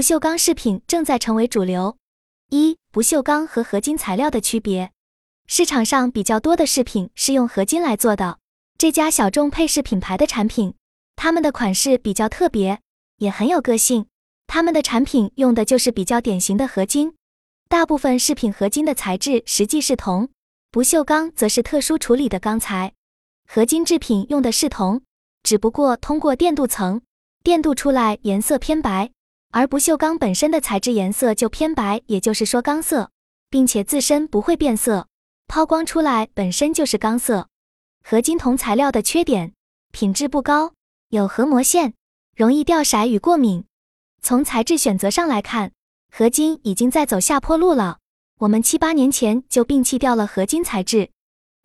不锈钢饰品正在成为主流。一、不锈钢和合金材料的区别。市场上比较多的饰品是用合金来做的。这家小众配饰品牌的产品，他们的款式比较特别，也很有个性。他们的产品用的就是比较典型的合金。大部分饰品合金的材质实际是铜，不锈钢则是特殊处理的钢材。合金制品用的是铜，只不过通过电镀层，电镀出来颜色偏白。而不锈钢本身的材质颜色就偏白，也就是说钢色，并且自身不会变色，抛光出来本身就是钢色。合金铜材料的缺点，品质不高，有核膜线，容易掉色与过敏。从材质选择上来看，合金已经在走下坡路了。我们七八年前就摒弃掉了合金材质，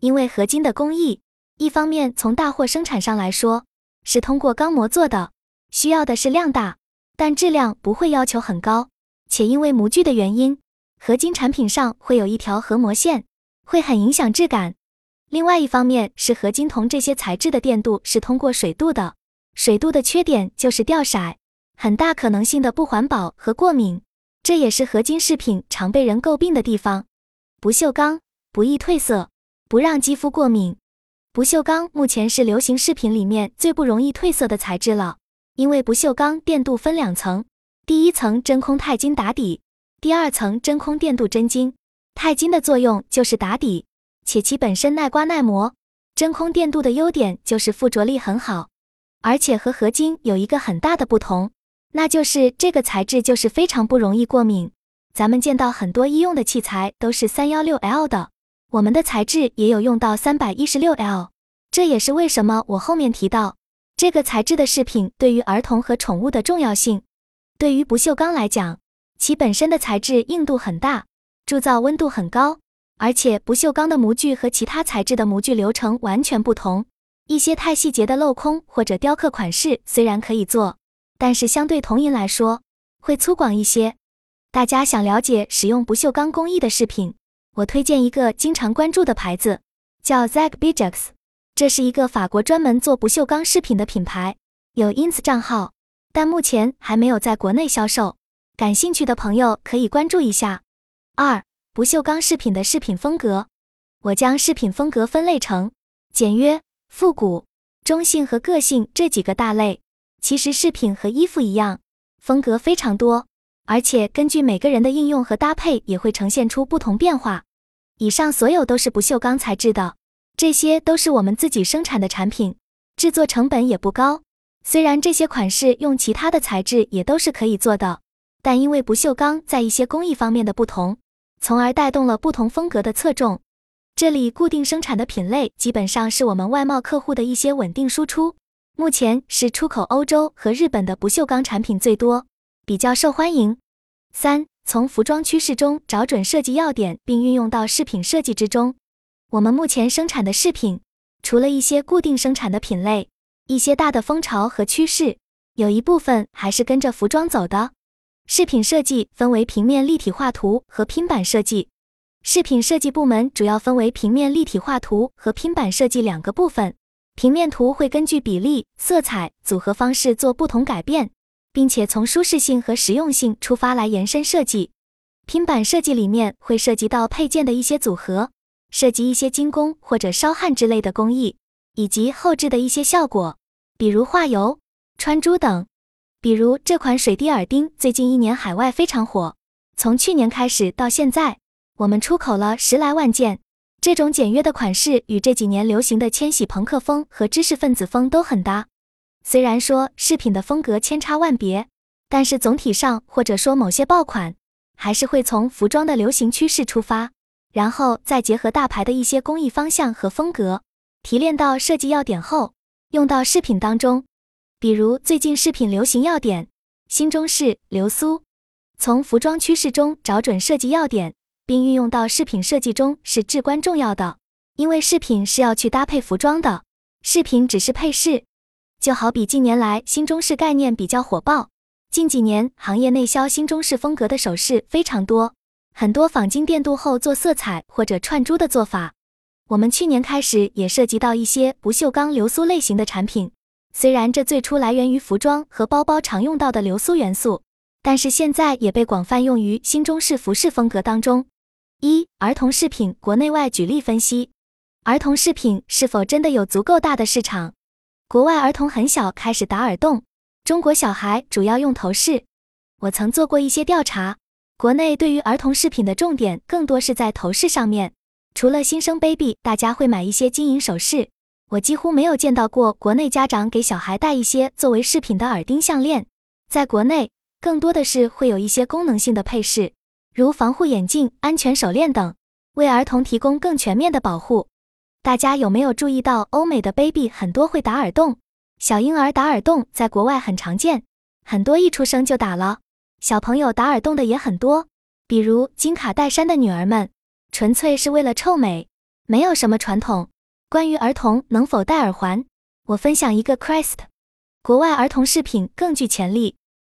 因为合金的工艺，一方面从大货生产上来说，是通过钢模做的，需要的是量大。但质量不会要求很高，且因为模具的原因，合金产品上会有一条合膜线，会很影响质感。另外一方面是合金铜这些材质的电镀是通过水镀的，水镀的缺点就是掉色，很大可能性的不环保和过敏，这也是合金饰品常被人诟病的地方。不锈钢不易褪色，不让肌肤过敏。不锈钢目前是流行饰品里面最不容易褪色的材质了。因为不锈钢电镀分两层，第一层真空钛金打底，第二层真空电镀真金。钛金的作用就是打底，且其本身耐刮耐磨。真空电镀的优点就是附着力很好，而且和合金有一个很大的不同，那就是这个材质就是非常不容易过敏。咱们见到很多医用的器材都是三幺六 L 的，我们的材质也有用到三百一十六 L，这也是为什么我后面提到。这个材质的饰品对于儿童和宠物的重要性，对于不锈钢来讲，其本身的材质硬度很大，铸造温度很高，而且不锈钢的模具和其他材质的模具流程完全不同。一些太细节的镂空或者雕刻款式虽然可以做，但是相对铜银来说会粗犷一些。大家想了解使用不锈钢工艺的饰品，我推荐一个经常关注的牌子，叫 Zeg Bijux。这是一个法国专门做不锈钢饰品的品牌，有 ins 账号，但目前还没有在国内销售。感兴趣的朋友可以关注一下。二、不锈钢饰品的饰品风格，我将饰品风格分类成简约、复古、中性和个性这几个大类。其实饰品和衣服一样，风格非常多，而且根据每个人的应用和搭配，也会呈现出不同变化。以上所有都是不锈钢材质的。这些都是我们自己生产的产品，制作成本也不高。虽然这些款式用其他的材质也都是可以做的，但因为不锈钢在一些工艺方面的不同，从而带动了不同风格的侧重。这里固定生产的品类基本上是我们外贸客户的一些稳定输出，目前是出口欧洲和日本的不锈钢产品最多，比较受欢迎。三，从服装趋势中找准设计要点，并运用到饰品设计之中。我们目前生产的饰品，除了一些固定生产的品类，一些大的风潮和趋势，有一部分还是跟着服装走的。饰品设计分为平面立体画图和拼板设计。饰品设计部门主要分为平面立体画图和拼板设计两个部分。平面图会根据比例、色彩、组合方式做不同改变，并且从舒适性和实用性出发来延伸设计。拼板设计里面会涉及到配件的一些组合。涉及一些精工或者烧焊之类的工艺，以及后置的一些效果，比如画油、穿珠等。比如这款水滴耳钉，最近一年海外非常火，从去年开始到现在，我们出口了十来万件。这种简约的款式与这几年流行的千禧朋克风和知识分子风都很搭。虽然说饰品的风格千差万别，但是总体上或者说某些爆款，还是会从服装的流行趋势出发。然后再结合大牌的一些工艺方向和风格，提炼到设计要点后，用到饰品当中。比如最近饰品流行要点，新中式流苏。从服装趋势中找准设计要点，并运用到饰品设计中是至关重要的。因为饰品是要去搭配服装的，饰品只是配饰。就好比近年来新中式概念比较火爆，近几年行业内销新中式风格的首饰非常多。很多仿金电镀后做色彩或者串珠的做法，我们去年开始也涉及到一些不锈钢流苏类型的产品。虽然这最初来源于服装和包包常用到的流苏元素，但是现在也被广泛用于新中式服饰风格当中。一、儿童饰品国内外举例分析，儿童饰品是否真的有足够大的市场？国外儿童很小开始打耳洞，中国小孩主要用头饰。我曾做过一些调查，国内对于儿童饰品的重点更多是在头饰上面。除了新生 baby，大家会买一些金银首饰。我几乎没有见到过国内家长给小孩戴一些作为饰品的耳钉、项链。在国内，更多的是会有一些功能性的配饰，如防护眼镜、安全手链等，为儿童提供更全面的保护。大家有没有注意到，欧美的 baby 很多会打耳洞？小婴儿打耳洞在国外很常见，很多一出生就打了。小朋友打耳洞的也很多，比如金卡戴珊的女儿们。纯粹是为了臭美，没有什么传统。关于儿童能否戴耳环，我分享一个 Crest。国外儿童饰品更具潜力，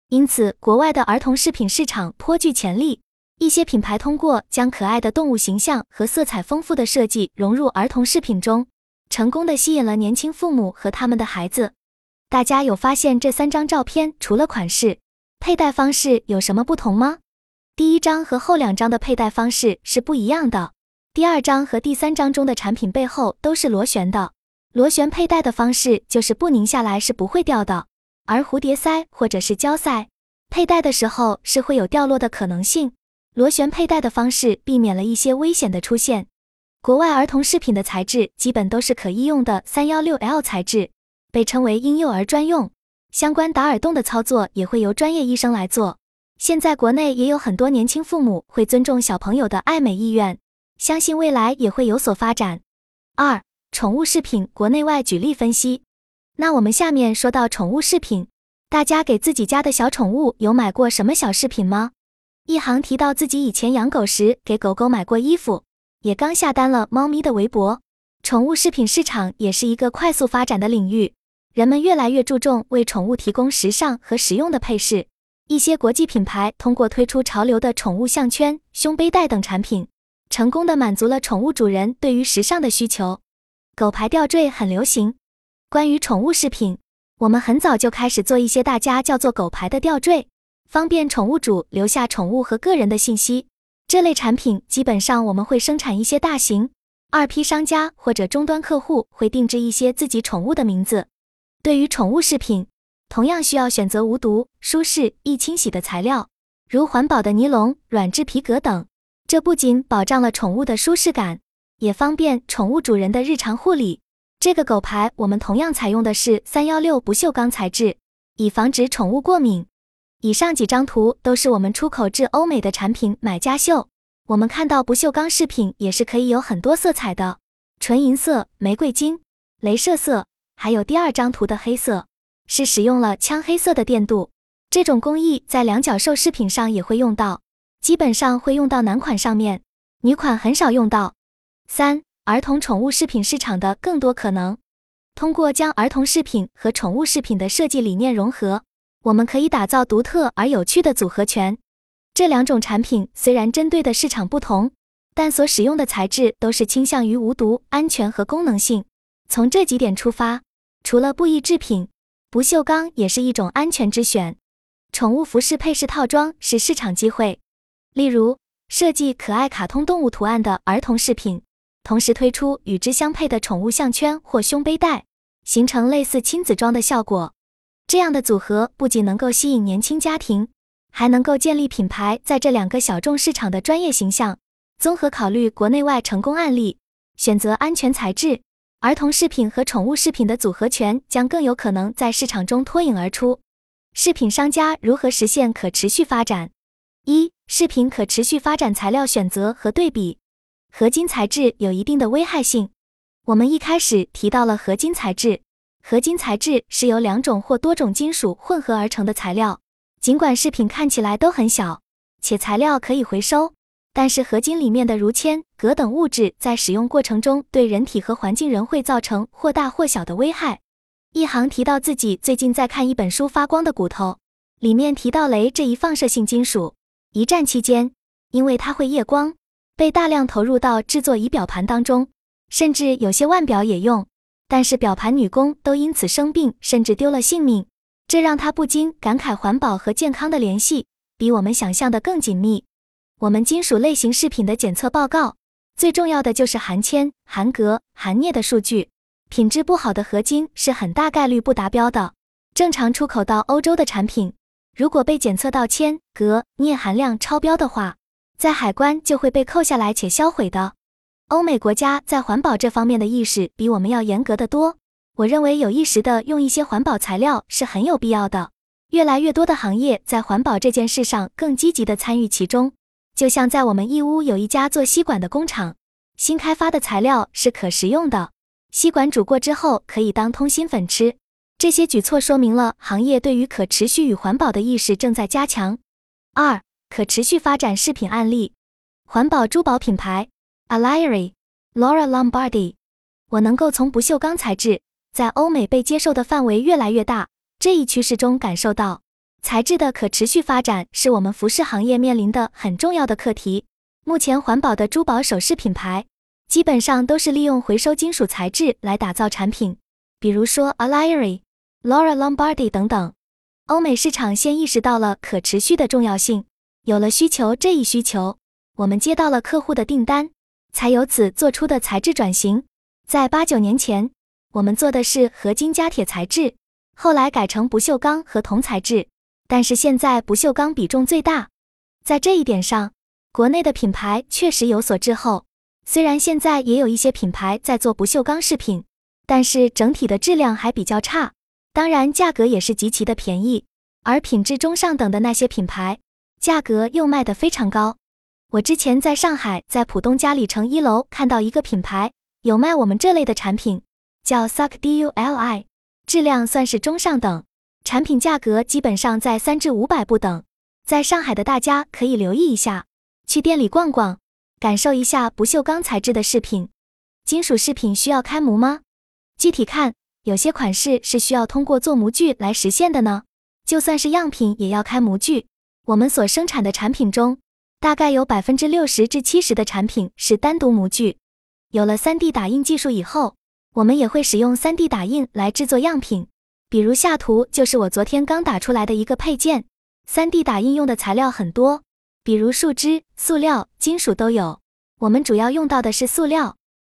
因此国外的儿童饰品市场颇具潜力。一些品牌通过将可爱的动物形象和色彩丰富的设计融入儿童饰品中，成功的吸引了年轻父母和他们的孩子。大家有发现这三张照片除了款式，佩戴方式有什么不同吗？第一张和后两张的佩戴方式是不一样的。第二张和第三张中的产品背后都是螺旋的，螺旋佩戴的方式就是不拧下来是不会掉的。而蝴蝶塞或者是胶塞佩戴的时候是会有掉落的可能性。螺旋佩戴的方式避免了一些危险的出现。国外儿童饰品的材质基本都是可医用的三幺六 L 材质，被称为婴幼儿专用。相关打耳洞的操作也会由专业医生来做。现在国内也有很多年轻父母会尊重小朋友的爱美意愿，相信未来也会有所发展。二、宠物饰品国内外举例分析。那我们下面说到宠物饰品，大家给自己家的小宠物有买过什么小饰品吗？一行提到自己以前养狗时给狗狗买过衣服，也刚下单了猫咪的围脖。宠物饰品市场也是一个快速发展的领域，人们越来越注重为宠物提供时尚和实用的配饰。一些国际品牌通过推出潮流的宠物项圈、胸背带等产品，成功的满足了宠物主人对于时尚的需求。狗牌吊坠很流行。关于宠物饰品，我们很早就开始做一些大家叫做狗牌的吊坠，方便宠物主留下宠物和个人的信息。这类产品基本上我们会生产一些大型二批商家或者终端客户会定制一些自己宠物的名字。对于宠物饰品。同样需要选择无毒、舒适、易清洗的材料，如环保的尼龙、软质皮革等。这不仅保障了宠物的舒适感，也方便宠物主人的日常护理。这个狗牌我们同样采用的是三幺六不锈钢材质，以防止宠物过敏。以上几张图都是我们出口至欧美的产品买家秀。我们看到不锈钢饰品也是可以有很多色彩的，纯银色、玫瑰金、镭射色，还有第二张图的黑色。是使用了枪黑色的电镀，这种工艺在两角兽饰品上也会用到，基本上会用到男款上面，女款很少用到。三、儿童宠物饰品市场的更多可能，通过将儿童饰品和宠物饰品的设计理念融合，我们可以打造独特而有趣的组合拳。这两种产品虽然针对的市场不同，但所使用的材质都是倾向于无毒、安全和功能性。从这几点出发，除了布艺制品。不锈钢也是一种安全之选。宠物服饰配饰套装是市场机会，例如设计可爱卡通动物图案的儿童饰品，同时推出与之相配的宠物项圈或胸背带，形成类似亲子装的效果。这样的组合不仅能够吸引年轻家庭，还能够建立品牌在这两个小众市场的专业形象。综合考虑国内外成功案例，选择安全材质。儿童饰品和宠物饰品的组合拳将更有可能在市场中脱颖而出。饰品商家如何实现可持续发展？一、饰品可持续发展材料选择和对比。合金材质有一定的危害性。我们一开始提到了合金材质，合金材质是由两种或多种金属混合而成的材料。尽管饰品看起来都很小，且材料可以回收。但是合金里面的如铅、镉等物质在使用过程中对人体和环境仍会造成或大或小的危害。一行提到自己最近在看一本书《发光的骨头》，里面提到镭这一放射性金属，一战期间，因为它会夜光，被大量投入到制作仪表盘当中，甚至有些腕表也用，但是表盘女工都因此生病，甚至丢了性命。这让他不禁感慨环保和健康的联系。比我们想象的更紧密。我们金属类型饰品的检测报告，最重要的就是含铅、含镉、含镍的数据。品质不好的合金是很大概率不达标的。正常出口到欧洲的产品，如果被检测到铅、镉、镍含量超标的话，在海关就会被扣下来且销毁的。欧美国家在环保这方面的意识比我们要严格的多。我认为有意识的用一些环保材料是很有必要的。越来越多的行业在环保这件事上更积极的参与其中。就像在我们义乌有一家做吸管的工厂，新开发的材料是可食用的，吸管煮过之后可以当通心粉吃。这些举措说明了行业对于可持续与环保的意识正在加强。二、可持续发展饰品案例，环保珠宝品牌 Alieri，Laura Lombardi。我能够从不锈钢材质在欧美被接受的范围越来越大这一趋势中感受到。材质的可持续发展是我们服饰行业面临的很重要的课题。目前，环保的珠宝首饰品牌基本上都是利用回收金属材质来打造产品，比如说 a l i r i、Laura Lombardi 等等。欧美市场先意识到了可持续的重要性，有了需求这一需求，我们接到了客户的订单，才由此做出的材质转型。在八九年前，我们做的是合金加铁材质，后来改成不锈钢和铜材质。但是现在不锈钢比重最大，在这一点上，国内的品牌确实有所滞后。虽然现在也有一些品牌在做不锈钢饰品，但是整体的质量还比较差，当然价格也是极其的便宜。而品质中上等的那些品牌，价格又卖得非常高。我之前在上海，在浦东嘉里城一楼看到一个品牌有卖我们这类的产品，叫 Suck Duli，质量算是中上等。产品价格基本上在三至五百不等，在上海的大家可以留意一下，去店里逛逛，感受一下不锈钢材质的饰品。金属饰品需要开模吗？具体看，有些款式是需要通过做模具来实现的呢。就算是样品也要开模具。我们所生产的产品中，大概有百分之六十至七十的产品是单独模具。有了 3D 打印技术以后，我们也会使用 3D 打印来制作样品。比如下图就是我昨天刚打出来的一个配件，3D 打印用的材料很多，比如树脂、塑料、金属都有。我们主要用到的是塑料，